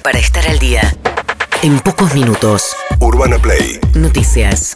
para estar al día. En pocos minutos. Urbana Play. Noticias.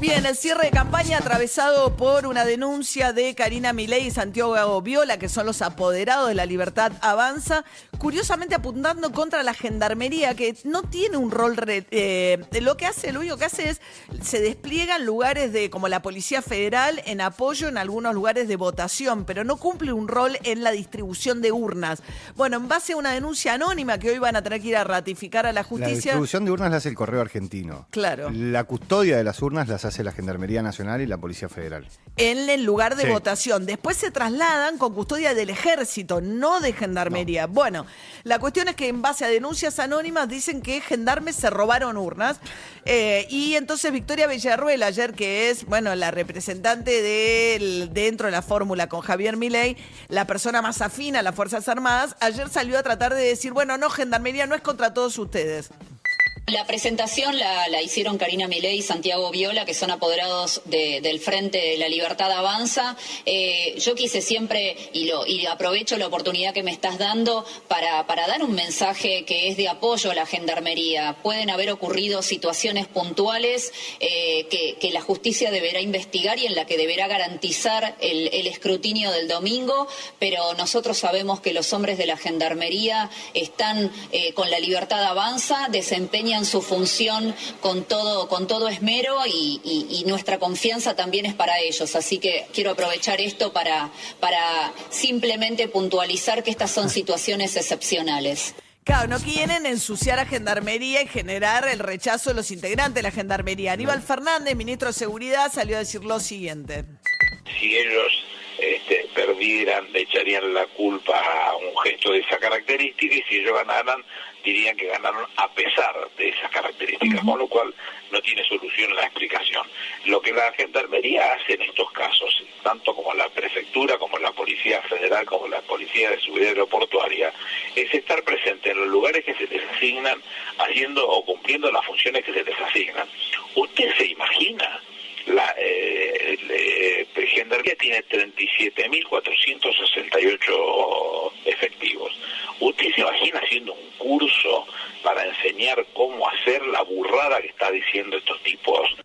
Bien, el cierre de campaña atravesado por una denuncia de Karina Milei y Santiago Viola, que son los apoderados de la Libertad Avanza, curiosamente apuntando contra la gendarmería, que no tiene un rol... eh, lo que hace, lo único que hace es, se despliegan lugares de, como la Policía Federal, en apoyo en algunos lugares de votación, pero no cumple un rol en la distribución de urnas. Bueno, en base a una denuncia anónima que hoy van a tener que ir a ratificar a la La justicia... distribución de urnas la hace el correo argentino. Claro. La custodia de las urnas las hace la Gendarmería Nacional y la Policía Federal. en el lugar de Sí. votación. Después se trasladan con custodia del ejército, no de gendarmería. Bueno, la cuestión es que en base a denuncias anónimas dicen que gendarmes se robaron urnas. Eh, y entonces Victoria Villarruel, ayer que es, bueno, la representante del- dentro de la fórmula con Javier Milei, la persona más afina a las Fuerzas Armadas, ayer salió a tratar de decir, bueno, no, gendarmería no es contra todos ustedes. La presentación la, hicieron Karina Milei y Santiago Viola, que son apoderados de- del Frente de la Libertad Avanza. Eh, yo quise siempre, y, lo, y aprovecho la oportunidad que me estás dando para, dar un mensaje que es de apoyo a la gendarmería. Pueden haber ocurrido situaciones puntuales eh, que, la justicia deberá investigar y en la que deberá garantizar el, el escrutinio del domingo, pero nosotros sabemos que los hombres de la gendarmería están eh, con la libertad avanza, desempeñan su función con todo, con todo esmero y, y- y nuestra confianza también es para ellos. Así que quiero aprovechar esto para, para simplemente puntualizar que estas son situaciones excepcionales. Claro, no quieren ensuciar a Gendarmería y generar el rechazo de los integrantes de la Gendarmería. Aníbal Fernández, ministro de Seguridad, salió a decir lo siguiente. si ellos este, perdieran, le echarían la culpa a un gesto de esa característica y si ellos ganaran, dirían que ganaron a pesar de esas características, con lo cual no tiene solución la explicación. Lo que la Gendarmería hace en estos casos, tanto como la Prefectura, como la Policía Federal, como la Policía de Seguridad Aeroportuaria, es estar presente en los lugares que se les asignan, haciendo o cumpliendo las funciones que se les asignan. ¿Usted se imagina? la eh, eh, Gendarmería tiene 37.468 efectivos. ¿Usted se imagina haciendo un curso para enseñar cómo hacer la burrada que está diciendo estos tipos?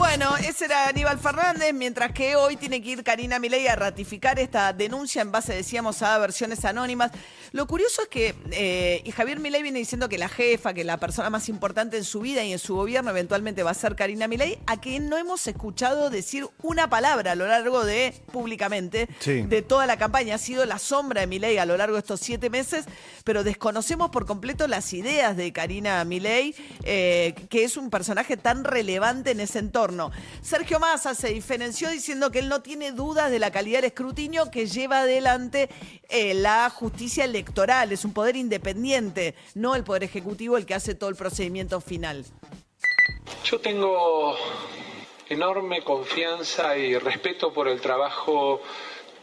Bueno, ese era Aníbal Fernández, mientras que hoy tiene que ir Karina Milei a ratificar esta denuncia en base, decíamos, a versiones anónimas. Lo curioso es que eh, y Javier Milei viene diciendo que la jefa, que la persona más importante en su vida y en su gobierno eventualmente va a ser Karina Milei, a quien no hemos escuchado decir una palabra a lo largo de, públicamente, Sí. de toda la campaña. Ha sido la sombra de Milei a lo largo de estos siete meses, pero desconocemos por completo las ideas de Karina Milei, eh, que es un personaje tan relevante en ese entorno. Sergio Massa se diferenció diciendo que él no tiene dudas de la calidad del escrutinio que lleva adelante eh, la justicia electoral. Es un poder independiente, no el poder ejecutivo el que hace todo el procedimiento final. Yo tengo enorme confianza y respeto por el trabajo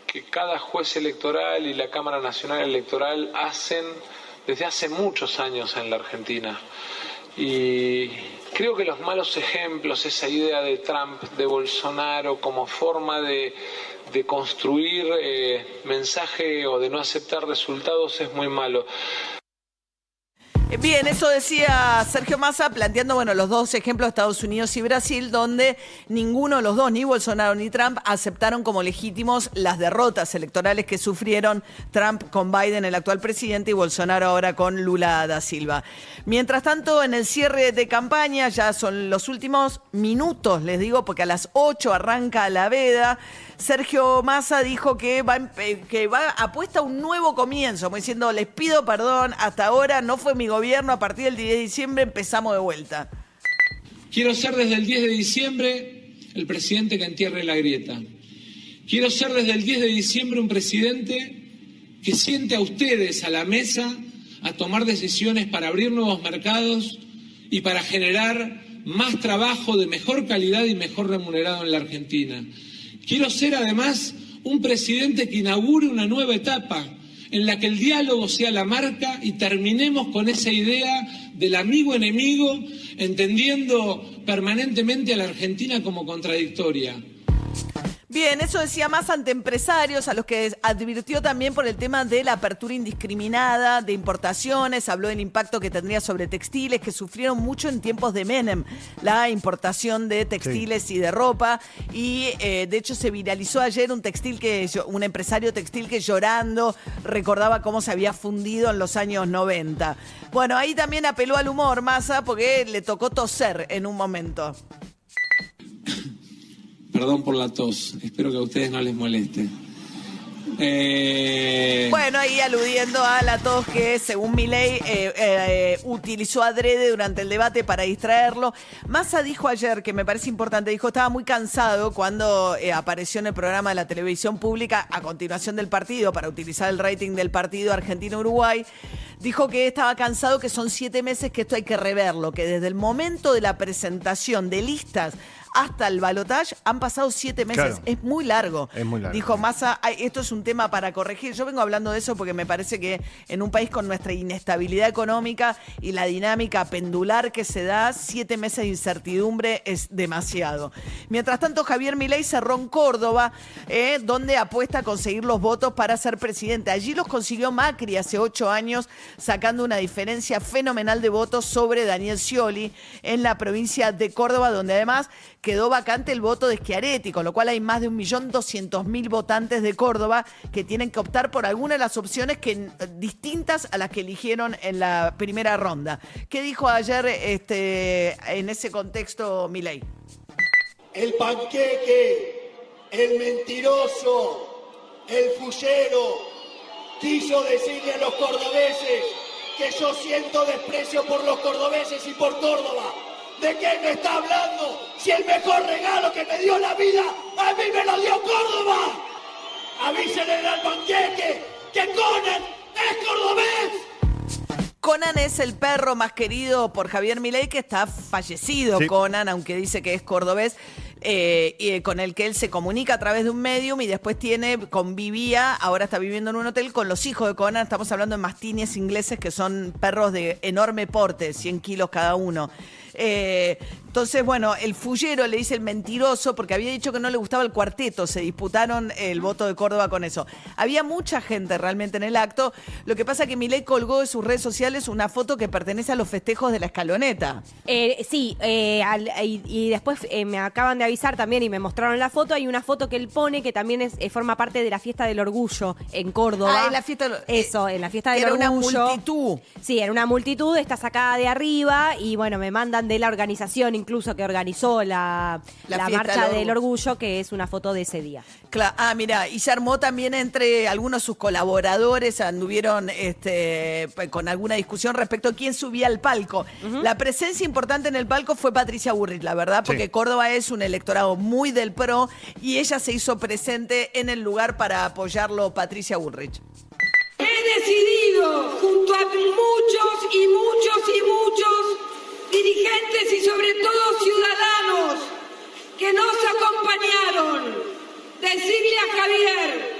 que cada juez electoral y la Cámara Nacional Electoral hacen desde hace muchos años en la Argentina. Y creo que los malos ejemplos, esa idea de Trump, de Bolsonaro como forma de, construir eh, mensaje o de no aceptar resultados es muy malo. Eh, Bien, eso decía Sergio Massa, planteando bueno, los dos ejemplos, Estados Unidos y Brasil, donde ninguno de los dos, ni Bolsonaro ni Trump, aceptaron como legítimos las derrotas electorales que sufrieron Trump con Biden, el actual presidente, y Bolsonaro ahora con Lula da Silva. Mientras tanto, en el cierre de campaña, ya son los últimos minutos, les digo, porque a las 8 arranca la veda. Sergio Massa dijo que va, que va apuesta a un nuevo comienzo, como diciendo, les pido perdón, hasta ahora no fue mi gobierno, a partir del 10 de diciembre empezamos de vuelta. Quiero ser desde el 10 de diciembre el presidente que entierre la grieta. Quiero ser desde el 10 de diciembre un presidente que siente a ustedes a la mesa a tomar decisiones para abrir nuevos mercados y para generar más trabajo de mejor calidad y mejor remunerado en la Argentina. Quiero ser además un presidente que inaugure una nueva etapa en la que el diálogo sea la marca y terminemos con esa idea del amigo enemigo, entendiendo permanentemente a la Argentina como contradictoria. Bien, eso decía más ante empresarios, a los que advirtió también por el tema de la apertura indiscriminada de importaciones, habló del impacto que tendría sobre textiles, que sufrieron mucho en tiempos de Menem, la importación de textiles y de ropa, y eh, de hecho se viralizó ayer un textil que, un empresario textil que llorando recordaba cómo se había fundido en los años 90. Bueno, ahí también apeló al humor, Massa, porque le tocó toser en un momento. Perdón por la tos, espero que a ustedes no les moleste. Eh, Bueno, ahí aludiendo a la tos que, según Milei, eh, eh, utilizó adrede durante el debate para distraerlo. Massa dijo ayer, que me parece importante, dijo estaba muy cansado cuando eh, apareció en el programa de la televisión pública a continuación del partido, para utilizar el rating del partido Argentina-Uruguay. Dijo que estaba cansado, que son siete meses, que esto hay que reverlo, que desde el momento de la presentación de listas hasta el balotaje han pasado siete meses. Claro. Es muy largo. Es muy largo. Dijo Massa, "Ay, esto es un tema para corregir. Yo vengo hablando de eso porque me parece que en un país con nuestra inestabilidad económica y la dinámica pendular que se da, siete meses de incertidumbre es demasiado. Mientras tanto, Javier Milei cerró en Córdoba, eh, donde apuesta a conseguir los votos para ser presidente. Allí los consiguió Macri hace ocho años, sacando una diferencia fenomenal de votos sobre Daniel Scioli en la provincia de Córdoba, donde además quedó vacante el voto de Schiaretti, con lo cual hay más de 1.200.000 votantes de Córdoba que tienen que optar por alguna de las opciones que, distintas a las que eligieron en la primera ronda. ¿Qué dijo ayer este, en ese contexto Milei? el panqueque, el mentiroso, el fullero, quiso decirle a los cordobeses que yo siento desprecio por los cordobeses y por Córdoba. ¿De qué me está hablando? Si el mejor regalo que me dio la vida, a mí me lo dio Córdoba. Avísenle al panqueque que Conan es cordobés. Conan es el perro más querido por Javier Milei que está fallecido. Sí. Conan, aunque dice que es cordobés, eh, y, eh, con el que él se comunica a través de un medium y después tiene, convivía, ahora está viviendo en un hotel con los hijos de Conan. Estamos hablando de mastines ingleses que son perros de enorme porte, 100 kilos cada uno. Eh, entonces, bueno, el fullero le dice el mentiroso porque había dicho que no le gustaba el cuarteto. Se disputaron el voto de Córdoba con eso. Había mucha gente realmente en el acto. Lo que pasa es que Milei colgó de sus redes sociales una foto que pertenece a los festejos de la escaloneta. Eh, sí, eh, al- y, y después me acaban de avisar también y me mostraron la foto. Hay una foto que él pone que también es, forma parte de la fiesta del orgullo en Córdoba. Ah, en la fiesta del- Eso, en la fiesta del Era una orgullo. multitud. Sí, era una multitud, está sacada de arriba y bueno, me mandan de la organización incluso que organizó la, La marcha del del orgullo, que es una foto de ese día. Cla- ah, mira, y se armó también entre algunos de sus colaboradores, anduvieron este, p- con alguna discusión respecto a quién subía al palco. La presencia importante en el palco fue Patricia Burrich, la verdad, porque Sí. Córdoba es un electorado muy del PRO y ella se hizo presente en el lugar para apoyarlo, Patricia Burrich. He decidido, junto a muchos y muchos y muchos dirigentes y sobre todo ciudadanos que nos acompañaron, decirle a Javier,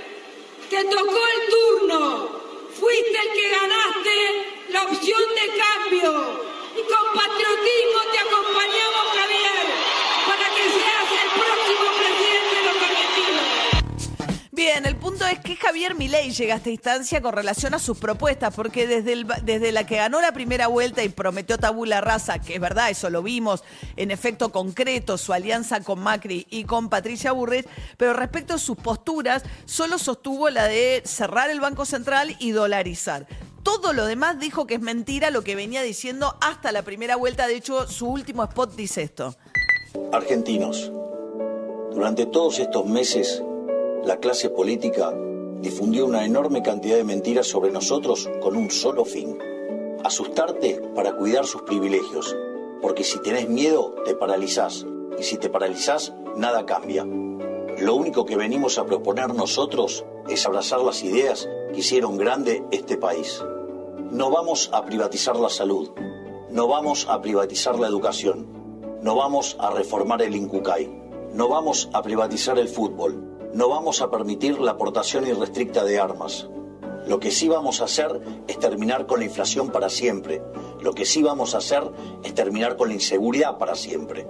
te tocó el turno, fuiste el que ganaste la opción de cambio y con patriotismo es que Javier Milei llega a esta instancia con relación a sus propuestas, porque desde, desde la que ganó la primera vuelta y prometió tabula rasa, que es verdad, eso lo vimos en efecto concreto, su alianza con Macri y con Patricia Burrich, pero respecto a sus posturas, solo sostuvo la de cerrar el Banco Central y dolarizar. Todo lo demás dijo que es mentira lo que venía diciendo hasta la primera vuelta. De hecho, su último spot dice esto. Argentinos, durante todos estos meses, la clase política difundió una enorme cantidad de mentiras sobre nosotros con un solo fin. Asustarte para cuidar sus privilegios, porque si tenés miedo te paralizás, y si te paralizás, nada cambia. Lo único que venimos a proponer nosotros es abrazar las ideas que hicieron grande este país. No vamos a privatizar la salud, no vamos a privatizar la educación, no vamos a reformar el INCUCAI, no vamos a privatizar el fútbol, no vamos a permitir la aportación irrestricta de armas. Lo que sí vamos a hacer es terminar con la inflación para siempre. Lo que sí vamos a hacer es terminar con la inseguridad para siempre.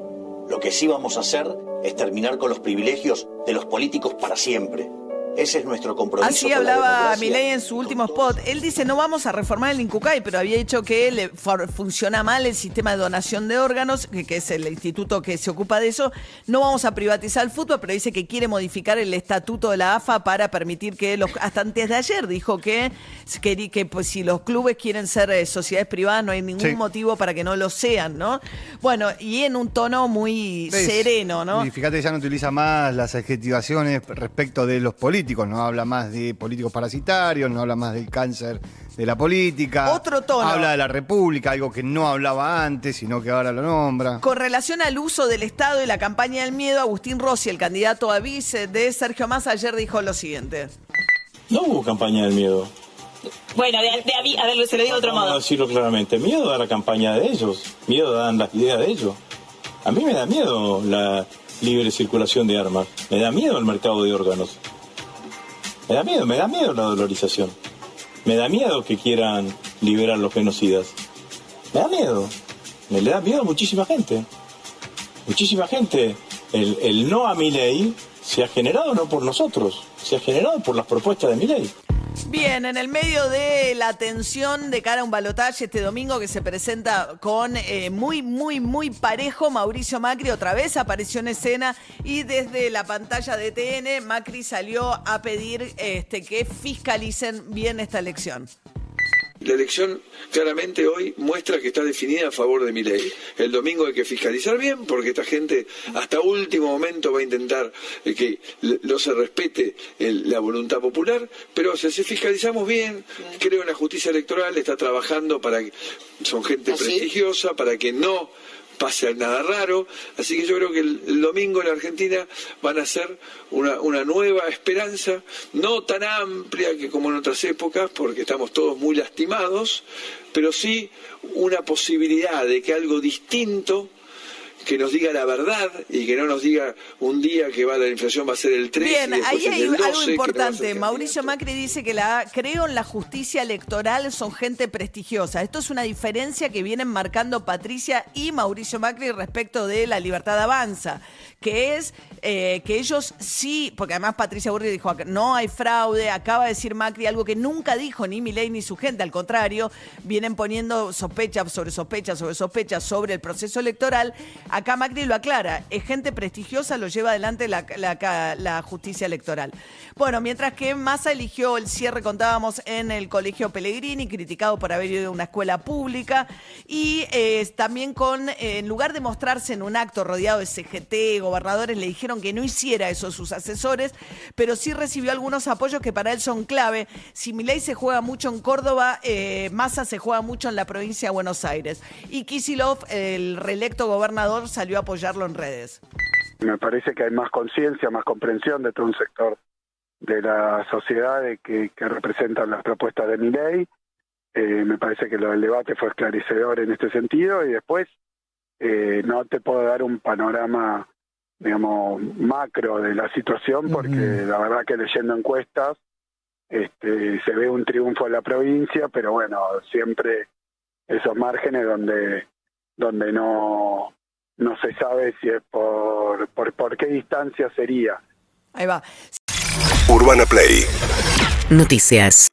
Lo que sí vamos a hacer es terminar con los privilegios de los políticos para siempre. Ese es nuestro compromiso. Así hablaba. Milei en su último spot. Él dice, no vamos a reformar el INCUCAI, pero había dicho que le for- funciona mal el sistema de donación de órganos, que, que es el instituto que se ocupa de eso. No vamos a privatizar el fútbol, pero dice que quiere modificar el estatuto de la AFA para permitir que los... Hasta antes de ayer dijo que, que, que, pues, si los clubes quieren ser eh, sociedades privadas, no hay ningún Sí. motivo para que no lo sean, ¿no? Bueno, y en un tono muy ¿Ves? sereno, ¿no? Y fíjate, ya no utiliza más las adjetivaciones respecto de los políticos, no habla más de políticos parasitarios, no habla más del cáncer de la política. Otro tono. Habla de la República, algo que no hablaba antes, sino que ahora lo nombra. Con relación al uso del Estado y la campaña del miedo, Agustín Rossi, el candidato a vice de Sergio Massa, ayer dijo lo siguiente. No hubo campaña del miedo. Bueno, de, de a ver, se lo digo de otro Vamos a modo. decirlo claramente. Miedo da la campaña de ellos. Miedo dan las ideas de ellos. A mí me da miedo la libre circulación de armas. Me da miedo el mercado de órganos. Me da miedo, me da miedo la dolorización. Me da miedo que quieran liberar los genocidas. Me da miedo. Me le da miedo a muchísima gente. Muchísima gente. El, el no a mi ley se ha generado no por nosotros, se ha generado por las propuestas de mi ley. Bien, en el medio de la tensión de cara a un balotaje este domingo que se presenta con eh, muy, muy, muy parejo, Mauricio Macri otra vez apareció en escena y desde la pantalla de TN Macri salió a pedir este, que fiscalicen bien esta elección. La elección claramente hoy muestra que está definida a favor de mi ley. El domingo hay que fiscalizar bien porque esta gente hasta último momento va a intentar eh, que no se respete el- la voluntad popular, pero si si fiscalizamos bien, creo en la justicia electoral, está trabajando para que son gente prestigiosa, para que no pase nada raro. Así que yo creo que el, domingo en Argentina van a ser una, una nueva esperanza, no tan amplia que como en otras épocas, porque estamos todos muy lastimados, pero sí una posibilidad de que algo distinto que nos diga la verdad y que no nos diga un día que va la inflación va a ser el 3 Bien, y ahí hay del 12, algo no importante. Mauricio Macri dice que la creo en la justicia electoral, son gente prestigiosa. Esto es una diferencia que vienen marcando Patricia y Mauricio Macri respecto de la libertad avanza, que es eh, que ellos sí, porque además Patricia Burri dijo no hay fraude, acaba de decir Macri algo que nunca dijo ni Milei ni su gente, al contrario, vienen poniendo sospechas sobre sospechas sobre sospechas sobre el proceso electoral. Acá Macri lo aclara, es gente prestigiosa, lo lleva adelante la, justicia electoral. Bueno, mientras que Massa eligió el cierre, contábamos, en el Colegio Pellegrini, criticado por haber ido a una escuela pública, y eh, también con, en lugar de mostrarse en un acto rodeado de CGT, gobernadores, le dijeron que no hiciera eso sus asesores, pero sí recibió algunos apoyos que para él son clave. Si Milei se juega mucho en Córdoba, eh, Massa se juega mucho en la provincia de Buenos Aires. Y Kisilov, el reelecto gobernador, salió a apoyarlo en redes. Me parece que hay más conciencia, más comprensión de todo un sector de la sociedad que, que representan las propuestas de mi ley. me parece que lo del debate fue esclarecedor en este sentido y después eh, no te puedo dar un panorama, digamos, macro de la situación porque la verdad que leyendo encuestas este, se ve un triunfo en la provincia, pero bueno, siempre esos márgenes donde donde no no se sabe si es por, por, por qué distancia sería. Ahí va. Urbana Play Noticias.